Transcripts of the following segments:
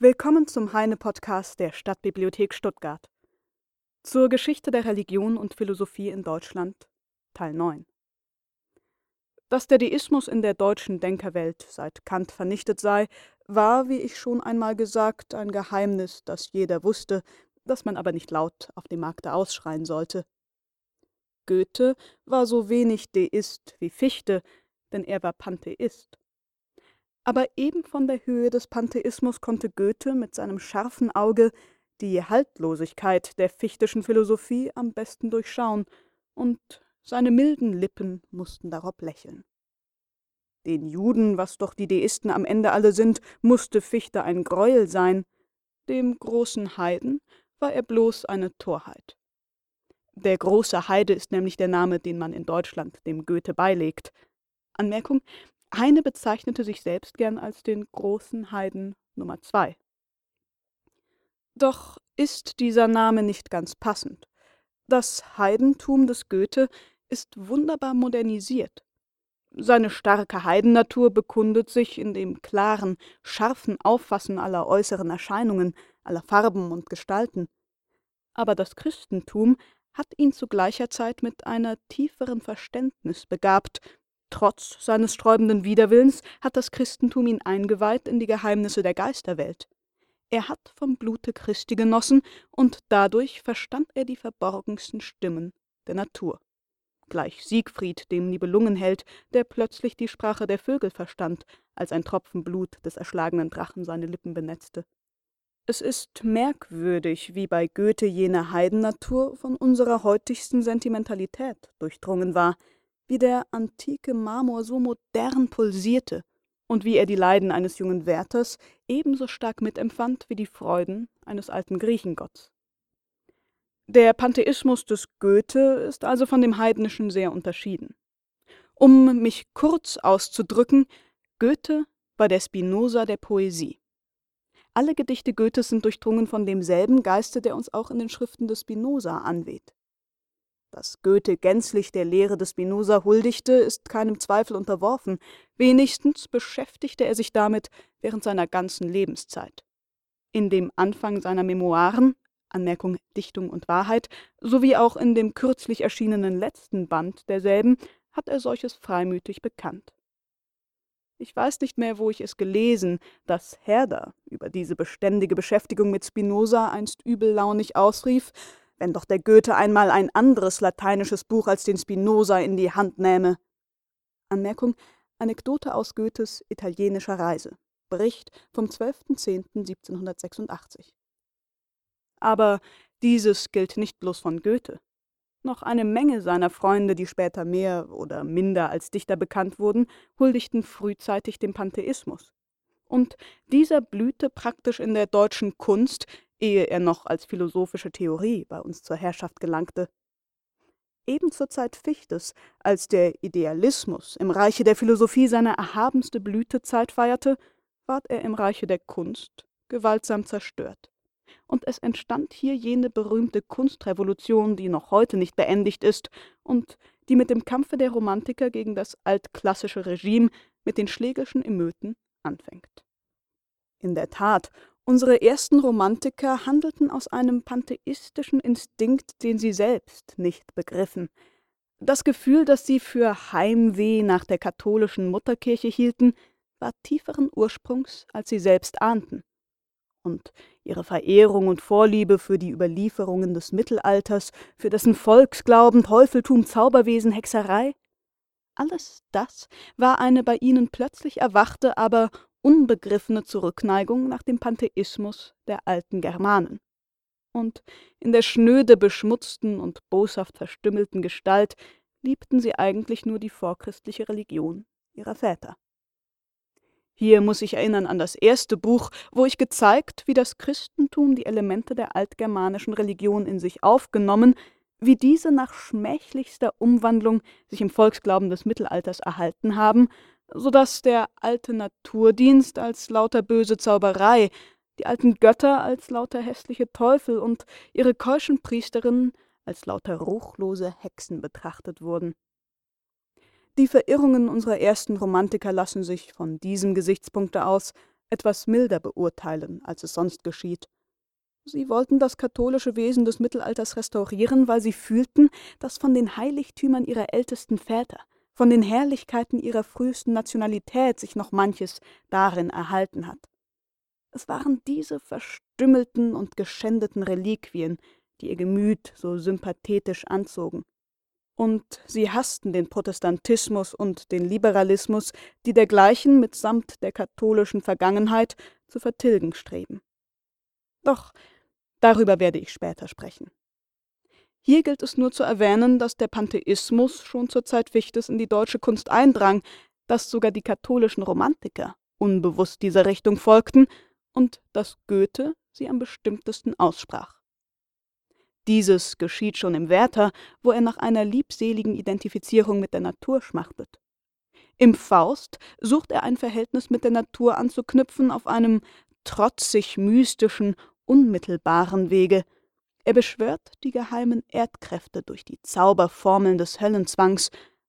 Willkommen zum Heine-Podcast der Stadtbibliothek Stuttgart. Zur Geschichte der Religion und Philosophie in Deutschland, Teil 9. Dass der Deismus in der deutschen Denkerwelt seit Kant vernichtet sei, war, wie ich schon einmal gesagt, ein Geheimnis, das jeder wusste, das man aber nicht laut auf dem Markte ausschreien sollte. Goethe war so wenig Deist wie Fichte, denn er war Pantheist. Aber eben von der Höhe des Pantheismus konnte Goethe mit seinem scharfen Auge die Haltlosigkeit der fichtischen Philosophie am besten durchschauen, und seine milden Lippen mussten darob lächeln. Den Juden, was doch die Deisten am Ende alle sind, musste Fichte ein Greuel sein, dem großen Heiden war er bloß eine Torheit. Der große Heide ist nämlich der Name, den man in Deutschland dem Goethe beilegt. Anmerkung, Heine bezeichnete sich selbst gern als den großen Heiden Nummer zwei. Doch ist dieser Name nicht ganz passend. Das Heidentum des Goethe ist wunderbar modernisiert. Seine starke Heidennatur bekundet sich in dem klaren, scharfen Auffassen aller äußeren Erscheinungen, aller Farben und Gestalten. Aber das Christentum hat ihn zu gleicher Zeit mit einer tieferen Verständnis begabt Trotz seines sträubenden Widerwillens hat das Christentum ihn eingeweiht in die Geheimnisse der Geisterwelt. Er hat vom Blute Christi genossen, und dadurch verstand er die verborgensten Stimmen der Natur. Gleich Siegfried, dem Nibelungenheld, der plötzlich die Sprache der Vögel verstand, als ein Tropfen Blut des erschlagenen Drachen seine Lippen benetzte. Es ist merkwürdig, wie bei Goethe jene Heidennatur von unserer heutigsten Sentimentalität durchdrungen war, wie der antike Marmor so modern pulsierte und wie er die Leiden eines jungen Wärters ebenso stark mitempfand wie die Freuden eines alten Griechengotts. Der Pantheismus des Goethe ist also von dem heidnischen sehr unterschieden. Um mich kurz auszudrücken, Goethe war der Spinoza der Poesie. Alle Gedichte Goethes sind durchdrungen von demselben Geiste, der uns auch in den Schriften des Spinoza anweht. Dass Goethe gänzlich der Lehre des Spinoza huldigte, ist keinem Zweifel unterworfen, wenigstens beschäftigte er sich damit während seiner ganzen Lebenszeit. In dem Anfang seiner Memoiren Anmerkung Dichtung und Wahrheit sowie auch in dem kürzlich erschienenen letzten Band derselben hat er solches freimütig bekannt. Ich weiß nicht mehr, wo ich es gelesen, dass Herder über diese beständige Beschäftigung mit Spinoza einst übellaunig ausrief, wenn doch der Goethe einmal ein anderes lateinisches Buch als den Spinoza in die Hand nähme. Anmerkung Anekdote aus Goethes italienischer Reise. Bericht vom 12.10.1786. Aber dieses gilt nicht bloß von Goethe. Noch eine Menge seiner Freunde, die später mehr oder minder als Dichter bekannt wurden, huldigten frühzeitig dem Pantheismus. Und dieser blühte praktisch in der deutschen Kunst ehe er noch als philosophische Theorie bei uns zur Herrschaft gelangte. Eben zur Zeit Fichtes, als der Idealismus im Reiche der Philosophie seine erhabenste Blütezeit feierte, ward er im Reiche der Kunst gewaltsam zerstört. Und es entstand hier jene berühmte Kunstrevolution, die noch heute nicht beendigt ist und die mit dem Kampfe der Romantiker gegen das altklassische Regime mit den schlägerschen Emöten anfängt. In der Tat, Unsere ersten Romantiker handelten aus einem pantheistischen Instinkt, den sie selbst nicht begriffen. Das Gefühl, das sie für Heimweh nach der katholischen Mutterkirche hielten, war tieferen Ursprungs, als sie selbst ahnten. Und ihre Verehrung und Vorliebe für die Überlieferungen des Mittelalters, für dessen Volksglauben, Teufeltum, Zauberwesen, Hexerei, alles das war eine bei ihnen plötzlich erwachte, aber unbegriffene Zurückneigung nach dem Pantheismus der alten Germanen. Und in der schnöde beschmutzten und boshaft verstümmelten Gestalt liebten sie eigentlich nur die vorchristliche Religion ihrer Väter. Hier muss ich erinnern an das erste Buch, wo ich gezeigt, wie das Christentum die Elemente der altgermanischen Religion in sich aufgenommen, wie diese nach schmächlichster Umwandlung sich im Volksglauben des Mittelalters erhalten haben so dass der alte Naturdienst als lauter böse Zauberei, die alten Götter als lauter hässliche Teufel und ihre keuschen Priesterinnen als lauter ruchlose Hexen betrachtet wurden. Die Verirrungen unserer ersten Romantiker lassen sich von diesem Gesichtspunkte aus etwas milder beurteilen, als es sonst geschieht. Sie wollten das katholische Wesen des Mittelalters restaurieren, weil sie fühlten, dass von den Heiligtümern ihrer ältesten Väter, von den Herrlichkeiten ihrer frühesten Nationalität sich noch manches darin erhalten hat. Es waren diese verstümmelten und geschändeten Reliquien, die ihr Gemüt so sympathetisch anzogen. Und sie hassten den Protestantismus und den Liberalismus, die dergleichen mitsamt der katholischen Vergangenheit zu vertilgen streben. Doch Darüber werde ich später sprechen. Hier gilt es nur zu erwähnen, dass der Pantheismus schon zur Zeit Fichtes in die deutsche Kunst eindrang, dass sogar die katholischen Romantiker unbewusst dieser Richtung folgten und dass Goethe sie am bestimmtesten aussprach. Dieses geschieht schon im Werther, wo er nach einer liebseligen Identifizierung mit der Natur schmachtet. Im Faust sucht er ein Verhältnis mit der Natur anzuknüpfen auf einem trotzig mystischen unmittelbaren Wege. Er beschwört die geheimen Erdkräfte durch die Zauberformeln des Höllenzwangs,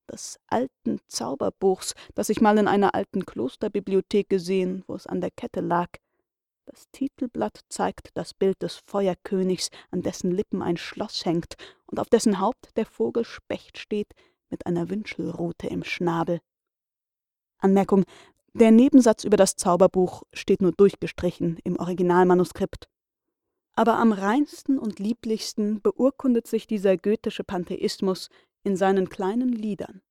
des alten Zauberbuchs, das ich mal in einer alten Klosterbibliothek gesehen, wo es an der Kette lag. Das Titelblatt zeigt das Bild des Feuerkönigs, an dessen Lippen ein Schloss hängt und auf dessen Haupt der Vogel Specht steht mit einer Wünschelrute im Schnabel. Anmerkung: Der Nebensatz über das Zauberbuch steht nur durchgestrichen im Originalmanuskript aber am reinsten und lieblichsten beurkundet sich dieser goethische Pantheismus in seinen kleinen Liedern.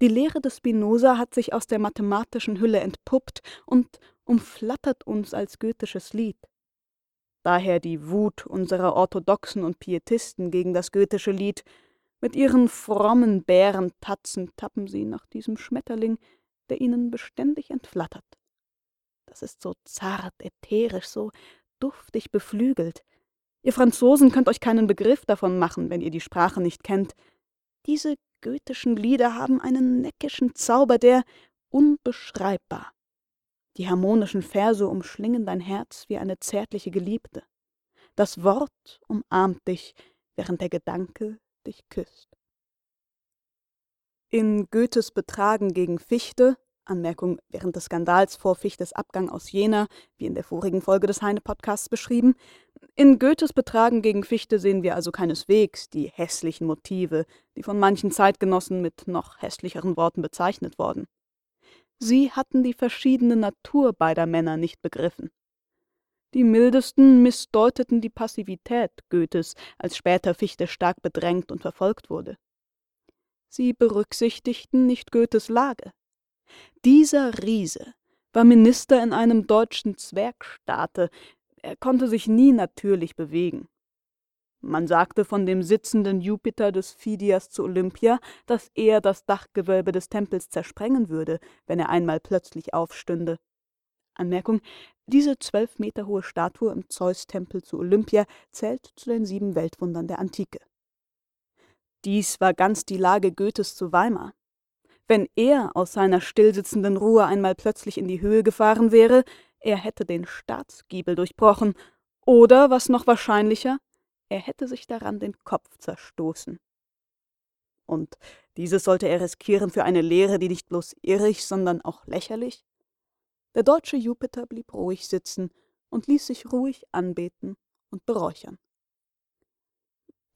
Die Lehre des Spinoza hat sich aus der mathematischen Hülle entpuppt und umflattert uns als goethisches Lied. Daher die Wut unserer Orthodoxen und Pietisten gegen das goethische Lied. Mit ihren frommen Bärentatzen tappen sie nach diesem Schmetterling, der ihnen beständig entflattert. Das ist so zart, ätherisch, so duftig beflügelt. Ihr Franzosen könnt euch keinen Begriff davon machen, wenn ihr die Sprache nicht kennt. Diese goethischen Lieder haben einen neckischen Zauber, der unbeschreibbar. Die harmonischen Verse umschlingen dein Herz wie eine zärtliche Geliebte. Das Wort umarmt dich, während der Gedanke dich küsst. In Goethes Betragen gegen Fichte Anmerkung während des Skandals vor Fichtes Abgang aus Jena, wie in der vorigen Folge des Heine-Podcasts beschrieben. In Goethes Betragen gegen Fichte sehen wir also keineswegs die hässlichen Motive, die von manchen Zeitgenossen mit noch hässlicheren Worten bezeichnet worden. Sie hatten die verschiedene Natur beider Männer nicht begriffen. Die mildesten missdeuteten die Passivität Goethes, als später Fichte stark bedrängt und verfolgt wurde. Sie berücksichtigten nicht Goethes Lage, dieser Riese war Minister in einem deutschen Zwergstaate, er konnte sich nie natürlich bewegen. Man sagte von dem sitzenden Jupiter des Phidias zu Olympia, dass er das Dachgewölbe des Tempels zersprengen würde, wenn er einmal plötzlich aufstünde. Anmerkung: Diese zwölf Meter hohe Statue im Zeus-Tempel zu Olympia zählt zu den sieben Weltwundern der Antike. Dies war ganz die Lage Goethes zu Weimar. Wenn er aus seiner stillsitzenden Ruhe einmal plötzlich in die Höhe gefahren wäre, er hätte den Staatsgiebel durchbrochen, oder, was noch wahrscheinlicher, er hätte sich daran den Kopf zerstoßen. Und dieses sollte er riskieren für eine Lehre, die nicht bloß irrig, sondern auch lächerlich? Der deutsche Jupiter blieb ruhig sitzen und ließ sich ruhig anbeten und beräuchern.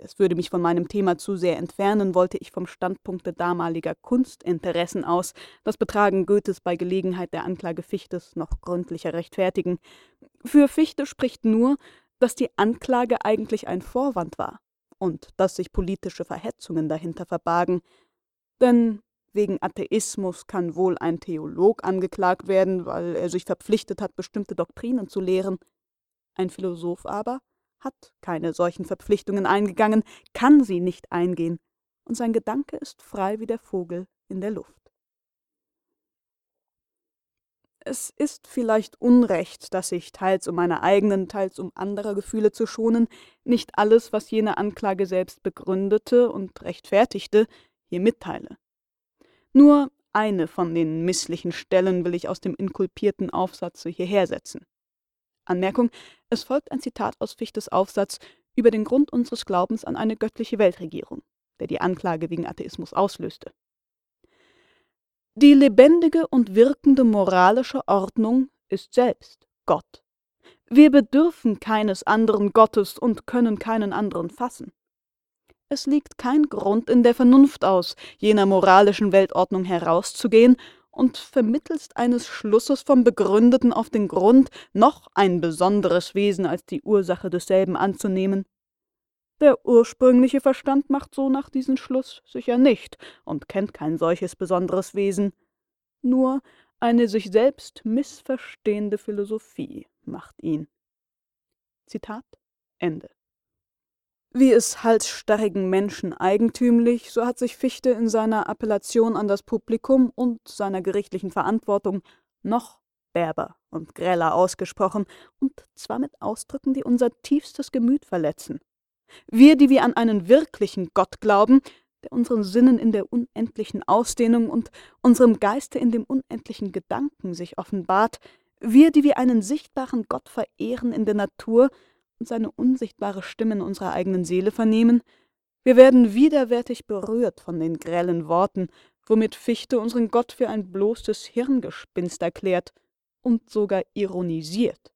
Es würde mich von meinem Thema zu sehr entfernen, wollte ich vom Standpunkte damaliger Kunstinteressen aus das Betragen Goethes bei Gelegenheit der Anklage Fichtes noch gründlicher rechtfertigen. Für Fichte spricht nur, dass die Anklage eigentlich ein Vorwand war und dass sich politische Verhetzungen dahinter verbargen. Denn wegen Atheismus kann wohl ein Theolog angeklagt werden, weil er sich verpflichtet hat, bestimmte Doktrinen zu lehren. Ein Philosoph aber hat keine solchen Verpflichtungen eingegangen, kann sie nicht eingehen, und sein Gedanke ist frei wie der Vogel in der Luft. Es ist vielleicht Unrecht, dass ich, teils um meine eigenen, teils um anderer Gefühle zu schonen, nicht alles, was jene Anklage selbst begründete und rechtfertigte, hier mitteile. Nur eine von den misslichen Stellen will ich aus dem inkulpierten Aufsatze hierher setzen. Anmerkung: Es folgt ein Zitat aus Fichtes Aufsatz über den Grund unseres Glaubens an eine göttliche Weltregierung, der die Anklage wegen Atheismus auslöste. Die lebendige und wirkende moralische Ordnung ist selbst Gott. Wir bedürfen keines anderen Gottes und können keinen anderen fassen. Es liegt kein Grund in der Vernunft aus, jener moralischen Weltordnung herauszugehen und vermittelst eines Schlusses vom Begründeten auf den Grund noch ein besonderes Wesen als die Ursache desselben anzunehmen. Der ursprüngliche Verstand macht so nach diesen Schluss sicher nicht und kennt kein solches besonderes Wesen. Nur eine sich selbst missverstehende Philosophie macht ihn. Zitat Ende. Wie es halsstarrigen Menschen eigentümlich, so hat sich Fichte in seiner Appellation an das Publikum und seiner gerichtlichen Verantwortung noch derber und greller ausgesprochen, und zwar mit Ausdrücken, die unser tiefstes Gemüt verletzen. Wir, die wir an einen wirklichen Gott glauben, der unseren Sinnen in der unendlichen Ausdehnung und unserem Geiste in dem unendlichen Gedanken sich offenbart, wir, die wir einen sichtbaren Gott verehren in der Natur und seine unsichtbare Stimme in unserer eigenen Seele vernehmen, wir werden widerwärtig berührt von den grellen Worten, womit Fichte unseren Gott für ein bloßes Hirngespinst erklärt und sogar ironisiert.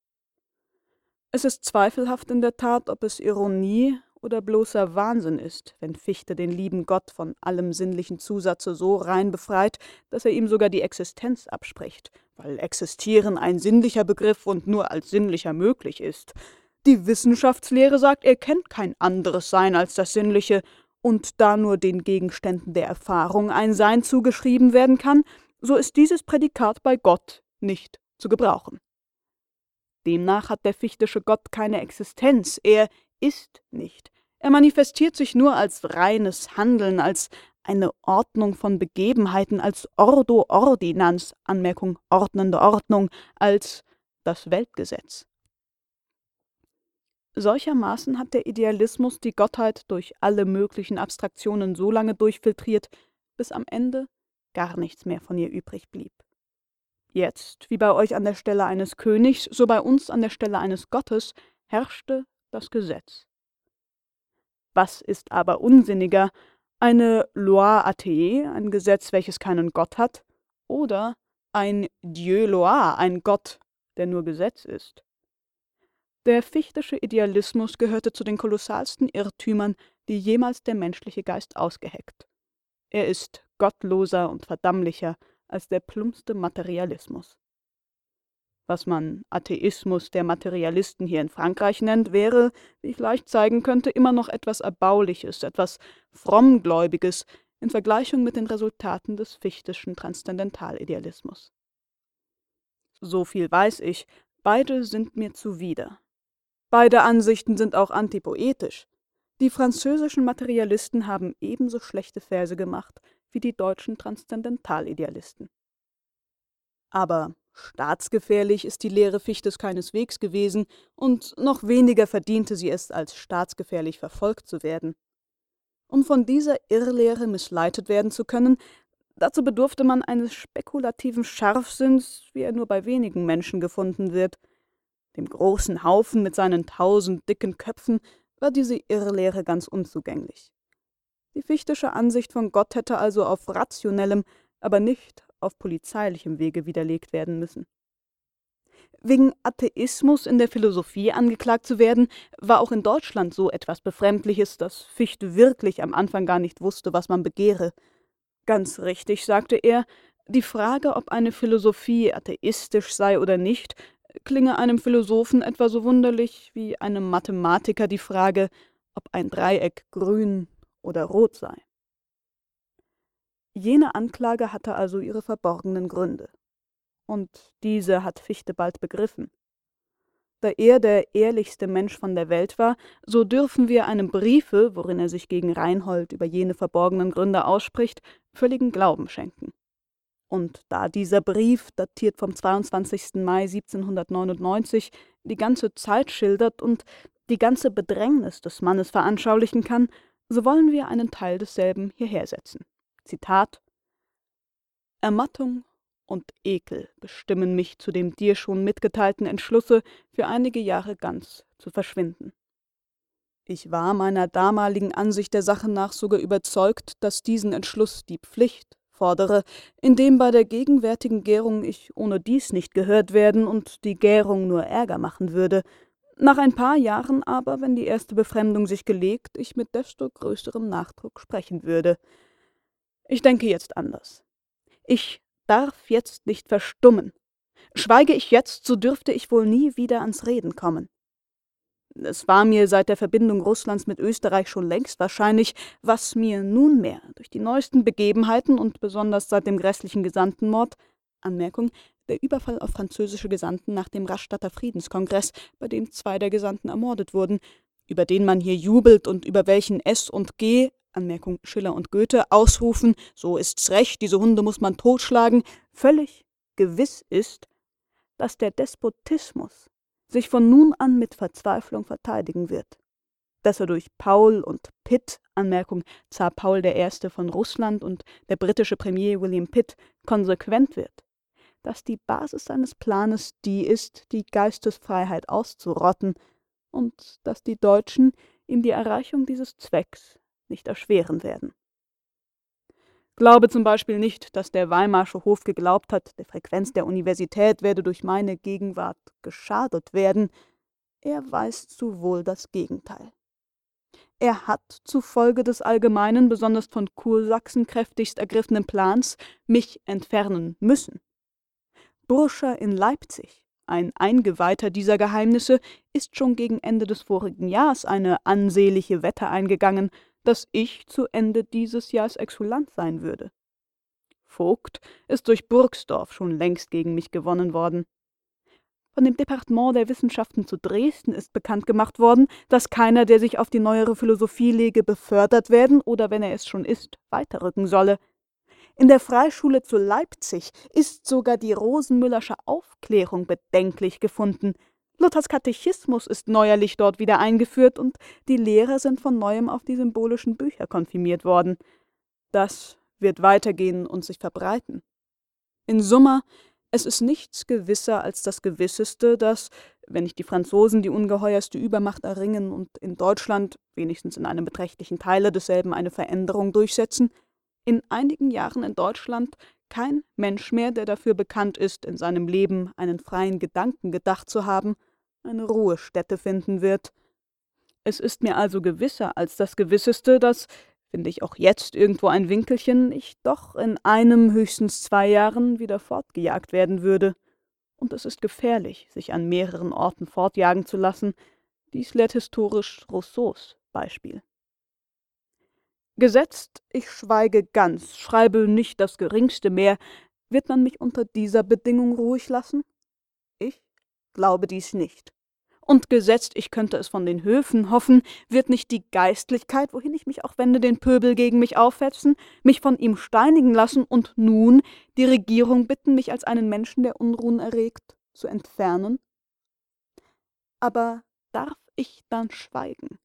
Es ist zweifelhaft in der Tat, ob es Ironie oder bloßer Wahnsinn ist, wenn Fichte den lieben Gott von allem sinnlichen Zusatze so rein befreit, dass er ihm sogar die Existenz abspricht, weil existieren ein sinnlicher Begriff und nur als sinnlicher möglich ist. Die Wissenschaftslehre sagt, er kennt kein anderes Sein als das Sinnliche, und da nur den Gegenständen der Erfahrung ein Sein zugeschrieben werden kann, so ist dieses Prädikat bei Gott nicht zu gebrauchen. Demnach hat der fichtische Gott keine Existenz, er ist nicht. Er manifestiert sich nur als reines Handeln, als eine Ordnung von Begebenheiten, als Ordo Ordinans, Anmerkung ordnende Ordnung, als das Weltgesetz. Solchermaßen hat der Idealismus die Gottheit durch alle möglichen Abstraktionen so lange durchfiltriert, bis am Ende gar nichts mehr von ihr übrig blieb. Jetzt, wie bei euch an der Stelle eines Königs, so bei uns an der Stelle eines Gottes, herrschte das Gesetz. Was ist aber unsinniger, eine Loi athée, ein Gesetz, welches keinen Gott hat, oder ein Dieu loi, ein Gott, der nur Gesetz ist? Der fichtische Idealismus gehörte zu den kolossalsten Irrtümern, die jemals der menschliche Geist ausgeheckt. Er ist gottloser und verdammlicher als der plumpste Materialismus. Was man Atheismus der Materialisten hier in Frankreich nennt, wäre, wie ich leicht zeigen könnte, immer noch etwas Erbauliches, etwas Frommgläubiges in Vergleichung mit den Resultaten des fichtischen Transzendentalidealismus. So viel weiß ich, beide sind mir zuwider. Beide Ansichten sind auch antipoetisch. Die französischen Materialisten haben ebenso schlechte Verse gemacht wie die deutschen Transzendentalidealisten. Aber Staatsgefährlich ist die Lehre Fichtes keineswegs gewesen, und noch weniger verdiente sie es, als staatsgefährlich verfolgt zu werden. Um von dieser Irrlehre missleitet werden zu können, dazu bedurfte man eines spekulativen Scharfsinns, wie er nur bei wenigen Menschen gefunden wird. Dem großen Haufen mit seinen tausend dicken Köpfen war diese Irrlehre ganz unzugänglich. Die fichtische Ansicht von Gott hätte also auf rationellem, aber nicht auf polizeilichem Wege widerlegt werden müssen. Wegen Atheismus in der Philosophie angeklagt zu werden, war auch in Deutschland so etwas Befremdliches, dass Fichte wirklich am Anfang gar nicht wusste, was man begehre. Ganz richtig, sagte er, die Frage, ob eine Philosophie atheistisch sei oder nicht, klinge einem Philosophen etwa so wunderlich wie einem Mathematiker die Frage, ob ein Dreieck grün oder rot sei. Jene Anklage hatte also ihre verborgenen Gründe. Und diese hat Fichte bald begriffen. Da er der ehrlichste Mensch von der Welt war, so dürfen wir einem Briefe, worin er sich gegen Reinhold über jene verborgenen Gründe ausspricht, völligen Glauben schenken. Und da dieser Brief, datiert vom 22. Mai 1799, die ganze Zeit schildert und die ganze Bedrängnis des Mannes veranschaulichen kann, so wollen wir einen Teil desselben hierher setzen. Zitat Ermattung und Ekel bestimmen mich zu dem dir schon mitgeteilten Entschlusse, für einige Jahre ganz zu verschwinden. Ich war meiner damaligen Ansicht der Sache nach sogar überzeugt, dass diesen Entschluss die Pflicht fordere, indem bei der gegenwärtigen Gärung ich ohne dies nicht gehört werden und die Gärung nur Ärger machen würde, nach ein paar Jahren aber, wenn die erste Befremdung sich gelegt, ich mit desto größerem Nachdruck sprechen würde. Ich denke jetzt anders. Ich darf jetzt nicht verstummen. Schweige ich jetzt, so dürfte ich wohl nie wieder ans Reden kommen. Es war mir seit der Verbindung Russlands mit Österreich schon längst wahrscheinlich, was mir nunmehr durch die neuesten Begebenheiten und besonders seit dem grässlichen Gesandtenmord Anmerkung, der Überfall auf französische Gesandten nach dem Rastatter Friedenskongress, bei dem zwei der Gesandten ermordet wurden, über den man hier jubelt und über welchen S und G Anmerkung Schiller und Goethe ausrufen, so ist's recht, diese Hunde muss man totschlagen, völlig gewiss ist, dass der Despotismus sich von nun an mit Verzweiflung verteidigen wird, dass er durch Paul und Pitt Anmerkung Zar Paul I. von Russland und der britische Premier William Pitt konsequent wird, dass die Basis seines Planes die ist, die Geistesfreiheit auszurotten und dass die Deutschen ihm die Erreichung dieses Zwecks nicht erschweren werden. Glaube zum Beispiel nicht, dass der Weimarsche Hof geglaubt hat, der Frequenz der Universität werde durch meine Gegenwart geschadet werden. Er weiß zu wohl das Gegenteil. Er hat zufolge des allgemeinen, besonders von Kursachsen kräftigst ergriffenen Plans mich entfernen müssen. Burscher in Leipzig, ein Eingeweihter dieser Geheimnisse, ist schon gegen Ende des vorigen Jahres eine ansehnliche Wette eingegangen, dass ich zu Ende dieses Jahres Exulant sein würde. Vogt ist durch Burgsdorf schon längst gegen mich gewonnen worden. Von dem Departement der Wissenschaften zu Dresden ist bekannt gemacht worden, dass keiner, der sich auf die neuere Philosophie lege, befördert werden oder, wenn er es schon ist, weiterrücken solle. In der Freischule zu Leipzig ist sogar die Rosenmüllersche Aufklärung bedenklich gefunden. Luthers Katechismus ist neuerlich dort wieder eingeführt und die Lehrer sind von neuem auf die symbolischen Bücher konfirmiert worden. Das wird weitergehen und sich verbreiten. In Summa, es ist nichts gewisser als das Gewisseste, dass, wenn nicht die Franzosen die ungeheuerste Übermacht erringen und in Deutschland, wenigstens in einem beträchtlichen Teile desselben, eine Veränderung durchsetzen, in einigen Jahren in Deutschland kein Mensch mehr, der dafür bekannt ist, in seinem Leben einen freien Gedanken gedacht zu haben, eine Ruhestätte finden wird. Es ist mir also gewisser als das Gewisseste, dass, finde ich auch jetzt irgendwo ein Winkelchen, ich doch in einem, höchstens zwei Jahren wieder fortgejagt werden würde. Und es ist gefährlich, sich an mehreren Orten fortjagen zu lassen. Dies lehrt historisch Rousseaus Beispiel. Gesetzt, ich schweige ganz, schreibe nicht das geringste mehr, wird man mich unter dieser Bedingung ruhig lassen? Ich glaube dies nicht. Und gesetzt, ich könnte es von den Höfen hoffen, wird nicht die Geistlichkeit, wohin ich mich auch wende, den Pöbel gegen mich aufhetzen, mich von ihm steinigen lassen und nun die Regierung bitten, mich als einen Menschen, der Unruhen erregt, zu entfernen? Aber darf ich dann schweigen?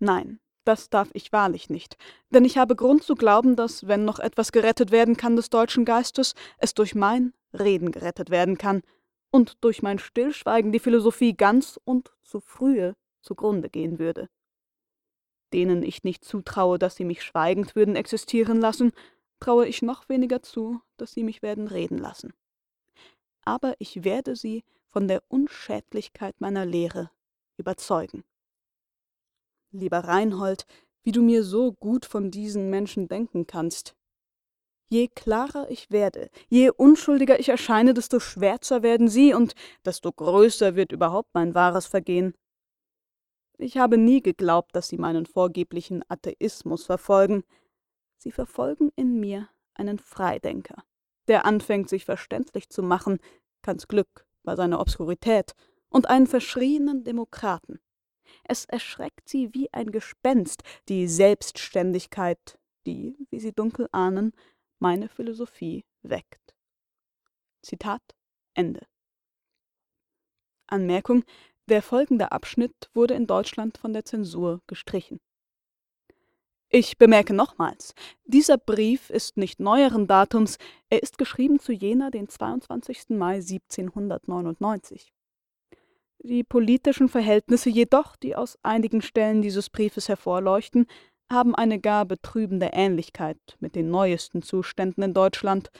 Nein, das darf ich wahrlich nicht, denn ich habe Grund zu glauben, dass, wenn noch etwas gerettet werden kann des deutschen Geistes, es durch mein Reden gerettet werden kann und durch mein Stillschweigen die Philosophie ganz und zu frühe zugrunde gehen würde. Denen ich nicht zutraue, dass sie mich schweigend würden existieren lassen, traue ich noch weniger zu, dass sie mich werden reden lassen. Aber ich werde sie von der Unschädlichkeit meiner Lehre überzeugen. Lieber Reinhold, wie du mir so gut von diesen Menschen denken kannst. Je klarer ich werde, je unschuldiger ich erscheine, desto schwärzer werden sie und desto größer wird überhaupt mein wahres Vergehen. Ich habe nie geglaubt, dass sie meinen vorgeblichen Atheismus verfolgen. Sie verfolgen in mir einen Freidenker, der anfängt, sich verständlich zu machen, Kants Glück war seine Obskurität, und einen verschrienen Demokraten, es erschreckt sie wie ein Gespenst, die Selbstständigkeit, die, wie sie dunkel ahnen, meine Philosophie weckt. Zitat Ende. Anmerkung: Der folgende Abschnitt wurde in Deutschland von der Zensur gestrichen. Ich bemerke nochmals, dieser Brief ist nicht neueren Datums, er ist geschrieben zu Jena, den 22. Mai 1799. Die politischen Verhältnisse jedoch, die aus einigen Stellen dieses Briefes hervorleuchten, haben eine gar betrübende Ähnlichkeit mit den neuesten Zuständen in Deutschland,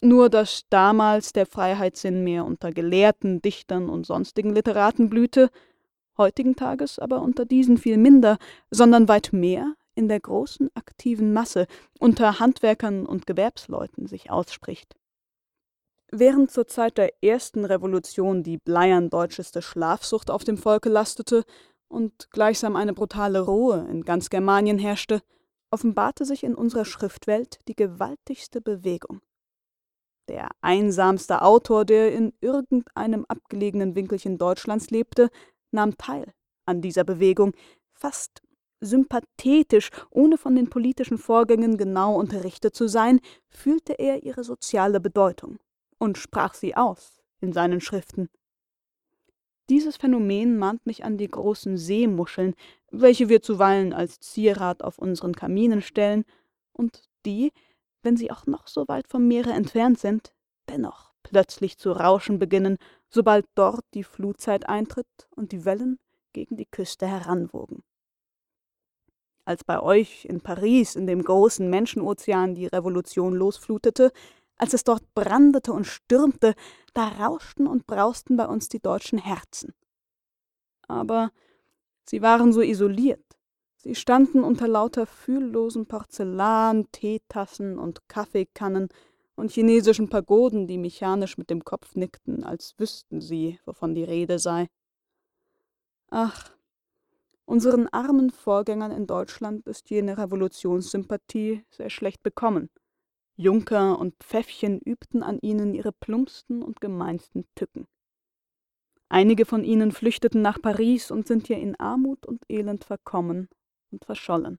nur dass damals der Freiheitssinn mehr unter Gelehrten, Dichtern und sonstigen Literaten blühte, heutigen Tages aber unter diesen viel minder, sondern weit mehr in der großen aktiven Masse unter Handwerkern und Gewerbsleuten sich ausspricht. Während zur Zeit der ersten Revolution die bleiern deutscheste Schlafsucht auf dem Volke lastete und gleichsam eine brutale Ruhe in ganz Germanien herrschte, offenbarte sich in unserer Schriftwelt die gewaltigste Bewegung. Der einsamste Autor, der in irgendeinem abgelegenen Winkelchen Deutschlands lebte, nahm teil an dieser Bewegung, fast sympathetisch, ohne von den politischen Vorgängen genau unterrichtet zu sein, fühlte er ihre soziale Bedeutung und sprach sie aus in seinen Schriften. Dieses Phänomen mahnt mich an die großen Seemuscheln, welche wir zuweilen als Zierat auf unseren Kaminen stellen und die, wenn sie auch noch so weit vom Meere entfernt sind, dennoch plötzlich zu rauschen beginnen, sobald dort die Flutzeit eintritt und die Wellen gegen die Küste heranwogen. Als bei euch in Paris in dem großen Menschenozean die Revolution losflutete, als es dort brandete und stürmte, da rauschten und brausten bei uns die deutschen Herzen. Aber sie waren so isoliert, sie standen unter lauter fühllosem Porzellan, Teetassen und Kaffeekannen und chinesischen Pagoden, die mechanisch mit dem Kopf nickten, als wüssten sie, wovon die Rede sei. Ach, unseren armen Vorgängern in Deutschland ist jene Revolutionssympathie sehr schlecht bekommen. Junker und Pfäffchen übten an ihnen ihre plumpsten und gemeinsten Tücken. Einige von ihnen flüchteten nach Paris und sind hier in Armut und Elend verkommen und verschollen.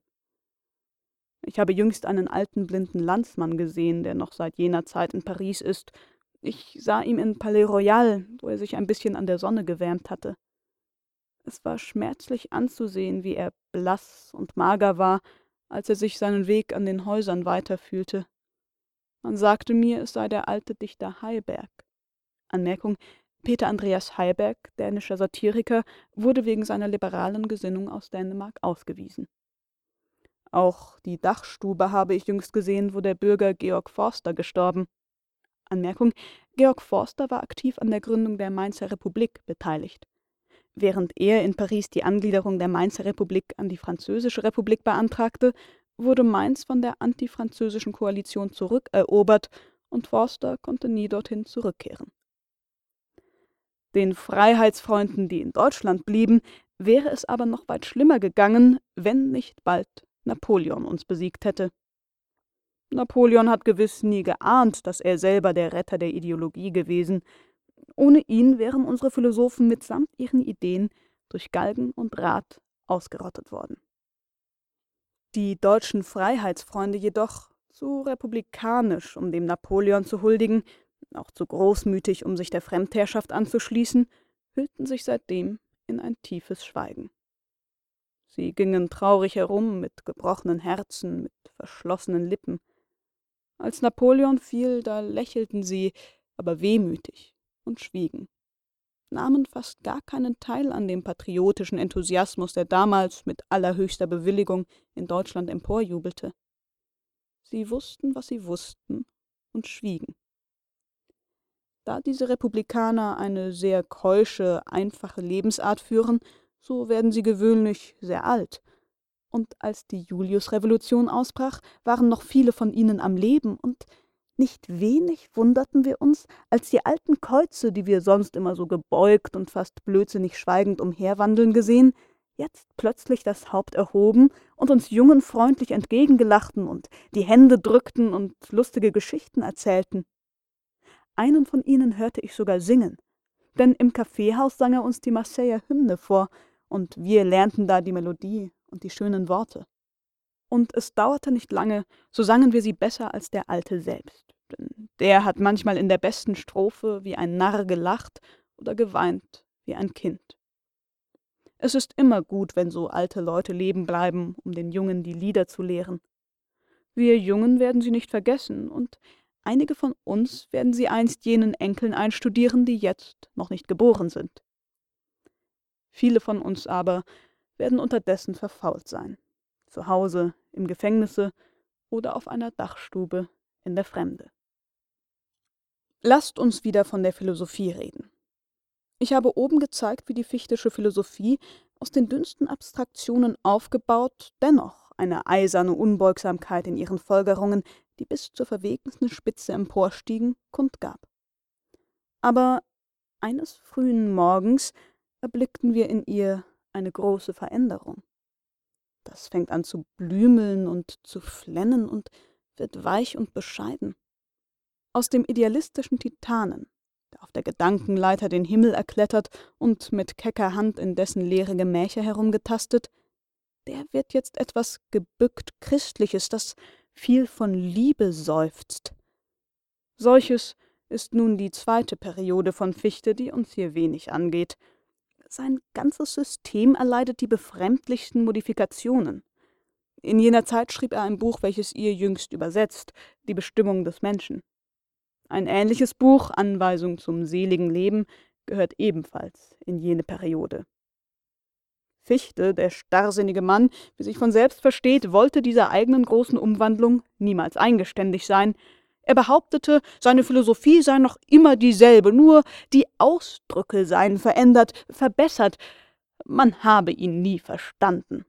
Ich habe jüngst einen alten blinden Landsmann gesehen, der noch seit jener Zeit in Paris ist. Ich sah ihn in Palais Royal, wo er sich ein bisschen an der Sonne gewärmt hatte. Es war schmerzlich anzusehen, wie er blass und mager war, als er sich seinen Weg an den Häusern weiterfühlte. Man sagte mir, es sei der alte Dichter Heiberg. Anmerkung Peter Andreas Heiberg, dänischer Satiriker, wurde wegen seiner liberalen Gesinnung aus Dänemark ausgewiesen. Auch die Dachstube habe ich jüngst gesehen, wo der Bürger Georg Forster gestorben. Anmerkung: Georg Forster war aktiv an der Gründung der Mainzer Republik beteiligt. Während er in Paris die Angliederung der Mainzer Republik an die Französische Republik beantragte, wurde Mainz von der antifranzösischen Koalition zurückerobert und Forster konnte nie dorthin zurückkehren. Den Freiheitsfreunden, die in Deutschland blieben, wäre es aber noch weit schlimmer gegangen, wenn nicht bald Napoleon uns besiegt hätte. Napoleon hat gewiss nie geahnt, dass er selber der Retter der Ideologie gewesen. Ohne ihn wären unsere Philosophen mitsamt ihren Ideen durch Galgen und Rad ausgerottet worden. Die deutschen Freiheitsfreunde jedoch, zu republikanisch, um dem Napoleon zu huldigen, auch zu großmütig, um sich der Fremdherrschaft anzuschließen, hüllten sich seitdem in ein tiefes Schweigen. Sie gingen traurig herum mit gebrochenen Herzen, mit verschlossenen Lippen. Als Napoleon fiel, da lächelten sie, aber wehmütig und schwiegen, nahmen fast gar keinen Teil an dem patriotischen Enthusiasmus, der damals mit allerhöchster Bewilligung in Deutschland emporjubelte. Sie wussten, was sie wussten, und schwiegen. Da diese Republikaner eine sehr keusche, einfache Lebensart führen, so werden sie gewöhnlich sehr alt. Und als die Juliusrevolution ausbrach, waren noch viele von ihnen am Leben, und nicht wenig wunderten wir uns, als die alten Käuze, die wir sonst immer so gebeugt und fast blödsinnig schweigend umherwandeln gesehen, jetzt plötzlich das Haupt erhoben und uns Jungen freundlich entgegengelachten und die Hände drückten und lustige Geschichten erzählten. Einen von ihnen hörte ich sogar singen, denn im Kaffeehaus sang er uns die Marseiller Hymne vor, und wir lernten da die Melodie und die schönen Worte. Und es dauerte nicht lange, so sangen wir sie besser als der Alte selbst, denn der hat manchmal in der besten Strophe wie ein Narr gelacht oder geweint wie ein Kind. Es ist immer gut, wenn so alte Leute leben bleiben, um den Jungen die Lieder zu lehren. Wir Jungen werden sie nicht vergessen, und einige von uns werden sie einst jenen Enkeln einstudieren, die jetzt noch nicht geboren sind. Viele von uns aber werden unterdessen verfault sein. Zu Hause, im Gefängnisse oder auf einer Dachstube in der Fremde. Lasst uns wieder von der Philosophie reden. Ich habe oben gezeigt, wie die fichtische Philosophie aus den dünnsten Abstraktionen aufgebaut dennoch eine eiserne Unbeugsamkeit in ihren Folgerungen, die bis zur verwegensten Spitze emporstiegen, kundgab. Aber eines frühen Morgens erblickten wir in ihr eine große Veränderung. Das fängt an zu blümeln und zu flennen und wird weich und bescheiden. Aus dem idealistischen Titanen, der auf der Gedankenleiter den Himmel erklettert und mit kecker Hand in dessen leere Gemächer herumgetastet, der wird jetzt etwas gebückt Christliches, das viel von Liebe seufzt. Solches ist nun die zweite Periode von Fichte, die uns hier wenig angeht. Sein ganzes System erleidet die befremdlichsten Modifikationen. In jener Zeit schrieb er ein Buch, welches ihr jüngst übersetzt, Die Bestimmung des Menschen. Ein ähnliches Buch, Anweisung zum seligen Leben, gehört ebenfalls in jene Periode. Fichte, der starrsinnige Mann, wie sich von selbst versteht, wollte dieser eigenen großen Umwandlung niemals eingeständig sein. Er behauptete, seine Philosophie sei noch immer dieselbe, nur die Ausdrücke seien verändert, verbessert. Man habe ihn nie verstanden.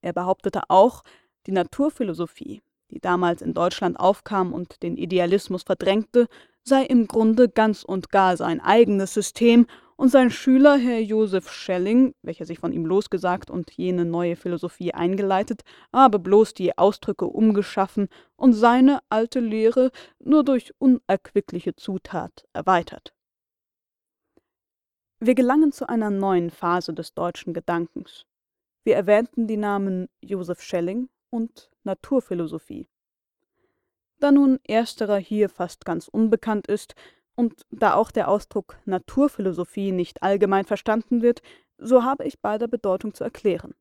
Er behauptete auch, die Naturphilosophie, die damals in Deutschland aufkam und den Idealismus verdrängte, sei im Grunde ganz und gar sein eigenes System, und sein Schüler, Herr Joseph Schelling, welcher sich von ihm losgesagt und jene neue Philosophie eingeleitet, habe bloß die Ausdrücke umgeschaffen und seine alte Lehre nur durch unerquickliche Zutat erweitert. Wir gelangen zu einer neuen Phase des deutschen Gedankens. Wir erwähnten die Namen Joseph Schelling und Naturphilosophie. Da nun ersterer hier fast ganz unbekannt ist, und da auch der Ausdruck Naturphilosophie nicht allgemein verstanden wird, so habe ich beider Bedeutung zu erklären.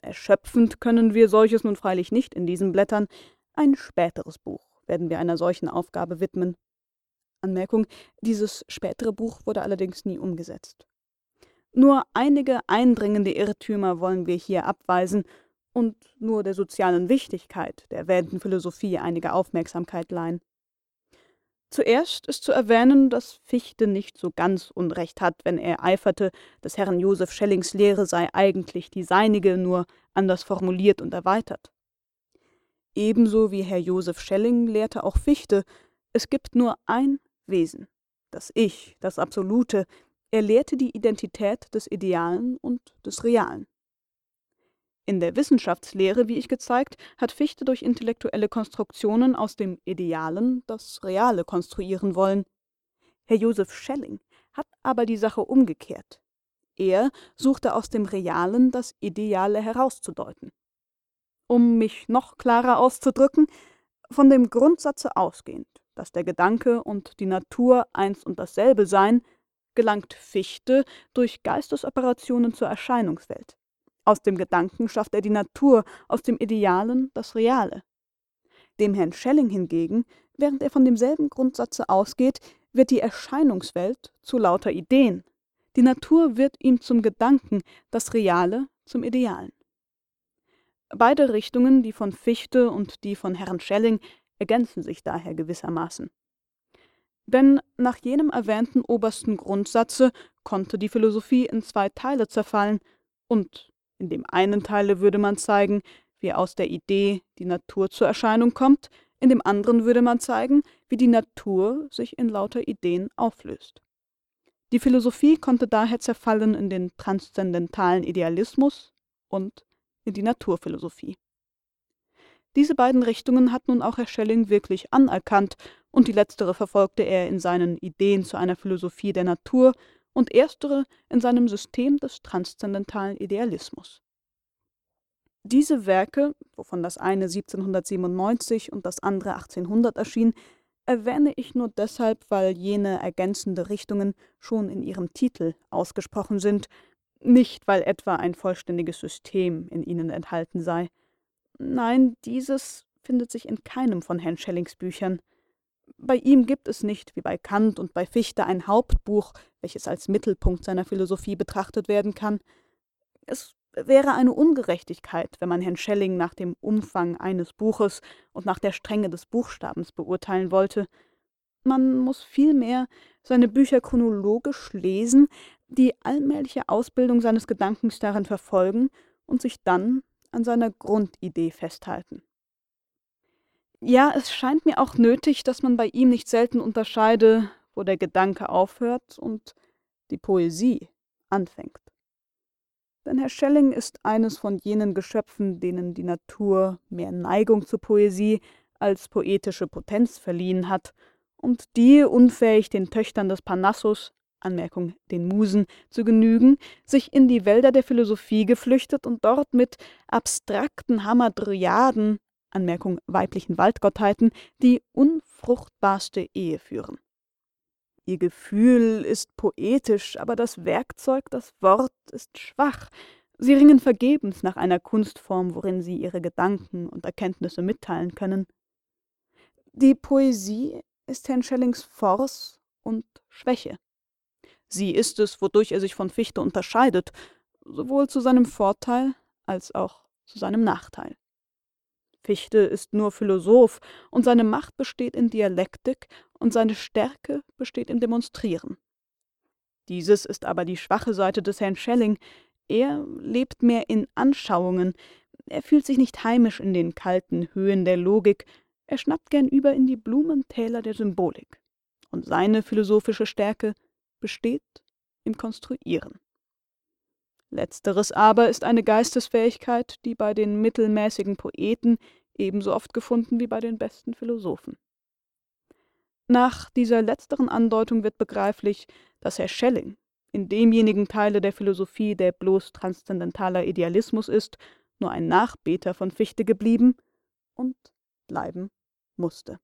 Erschöpfend können wir solches nun freilich nicht in diesen Blättern, ein späteres Buch werden wir einer solchen Aufgabe widmen. Anmerkung, dieses spätere Buch wurde allerdings nie umgesetzt. Nur einige eindringende Irrtümer wollen wir hier abweisen und nur der sozialen Wichtigkeit der erwähnten Philosophie einige Aufmerksamkeit leihen. Zuerst ist zu erwähnen, dass Fichte nicht so ganz Unrecht hat, wenn er eiferte, des Herrn Joseph Schellings Lehre sei eigentlich die seinige, nur anders formuliert und erweitert. Ebenso wie Herr Joseph Schelling lehrte auch Fichte, es gibt nur ein Wesen, das Ich, das Absolute, er lehrte die Identität des Idealen und des Realen. In der Wissenschaftslehre, wie ich gezeigt, hat Fichte durch intellektuelle Konstruktionen aus dem Idealen das Reale konstruieren wollen. Herr Joseph Schelling hat aber die Sache umgekehrt. Er suchte aus dem Realen das Ideale herauszudeuten. Um mich noch klarer auszudrücken, von dem Grundsatze ausgehend, dass der Gedanke und die Natur eins und dasselbe seien, gelangt Fichte durch Geistesoperationen zur Erscheinungswelt. Aus dem Gedanken schafft er die Natur, aus dem Idealen das Reale. Dem Herrn Schelling hingegen, während er von demselben Grundsatze ausgeht, wird die Erscheinungswelt zu lauter Ideen. Die Natur wird ihm zum Gedanken, das Reale zum Idealen. Beide Richtungen, die von Fichte und die von Herrn Schelling, ergänzen sich daher gewissermaßen. Denn nach jenem erwähnten obersten Grundsatze konnte die Philosophie in zwei Teile zerfallen, und in dem einen Teile würde man zeigen, wie aus der Idee die Natur zur Erscheinung kommt, in dem anderen würde man zeigen, wie die Natur sich in lauter Ideen auflöst. Die Philosophie konnte daher zerfallen in den transzendentalen Idealismus und in die Naturphilosophie. Diese beiden Richtungen hat nun auch Herr Schelling wirklich anerkannt, und die letztere verfolgte er in seinen Ideen zu einer Philosophie der Natur und erstere in seinem System des transzendentalen Idealismus. Diese Werke, wovon das eine 1797 und das andere 1800 erschien, erwähne ich nur deshalb, weil jene ergänzende Richtungen schon in ihrem Titel ausgesprochen sind, nicht weil etwa ein vollständiges System in ihnen enthalten sei. Nein, dieses findet sich in keinem von Herrn Schellings Büchern. Bei ihm gibt es nicht, wie bei Kant und bei Fichte, ein Hauptbuch, welches als Mittelpunkt seiner Philosophie betrachtet werden kann. Es wäre eine Ungerechtigkeit, wenn man Herrn Schelling nach dem Umfang eines Buches und nach der Strenge des Buchstabens beurteilen wollte. Man muss vielmehr seine Bücher chronologisch lesen, die allmähliche Ausbildung seines Gedankens darin verfolgen und sich dann an seiner Grundidee festhalten. Ja, es scheint mir auch nötig, dass man bei ihm nicht selten unterscheide, wo der Gedanke aufhört und die Poesie anfängt. Denn Herr Schelling ist eines von jenen Geschöpfen, denen die Natur mehr Neigung zur Poesie als poetische Potenz verliehen hat und die, unfähig den Töchtern des Parnassus Anmerkung den Musen zu genügen, sich in die Wälder der Philosophie geflüchtet und dort mit abstrakten Hamadryaden Anmerkung weiblichen Waldgottheiten die unfruchtbarste Ehe führen. Ihr Gefühl ist poetisch, aber das Werkzeug, das Wort, ist schwach. Sie ringen vergebens nach einer Kunstform, worin sie ihre Gedanken und Erkenntnisse mitteilen können. Die Poesie ist Herrn Schellings Force und Schwäche. Sie ist es, wodurch er sich von Fichte unterscheidet, sowohl zu seinem Vorteil als auch zu seinem Nachteil. Fichte ist nur Philosoph, und seine Macht besteht in Dialektik, und seine Stärke besteht im Demonstrieren. Dieses ist aber die schwache Seite des Herrn Schelling. Er lebt mehr in Anschauungen, er fühlt sich nicht heimisch in den kalten Höhen der Logik, er schnappt gern über in die Blumentäler der Symbolik. Und seine philosophische Stärke besteht im Konstruieren. Letzteres aber ist eine Geistesfähigkeit, die bei den mittelmäßigen Poeten ebenso oft gefunden wie bei den besten Philosophen. Nach dieser letzteren Andeutung wird begreiflich, dass Herr Schelling in demjenigen Teile der Philosophie, der bloß transzendentaler Idealismus ist, nur ein Nachbeter von Fichte geblieben und bleiben musste.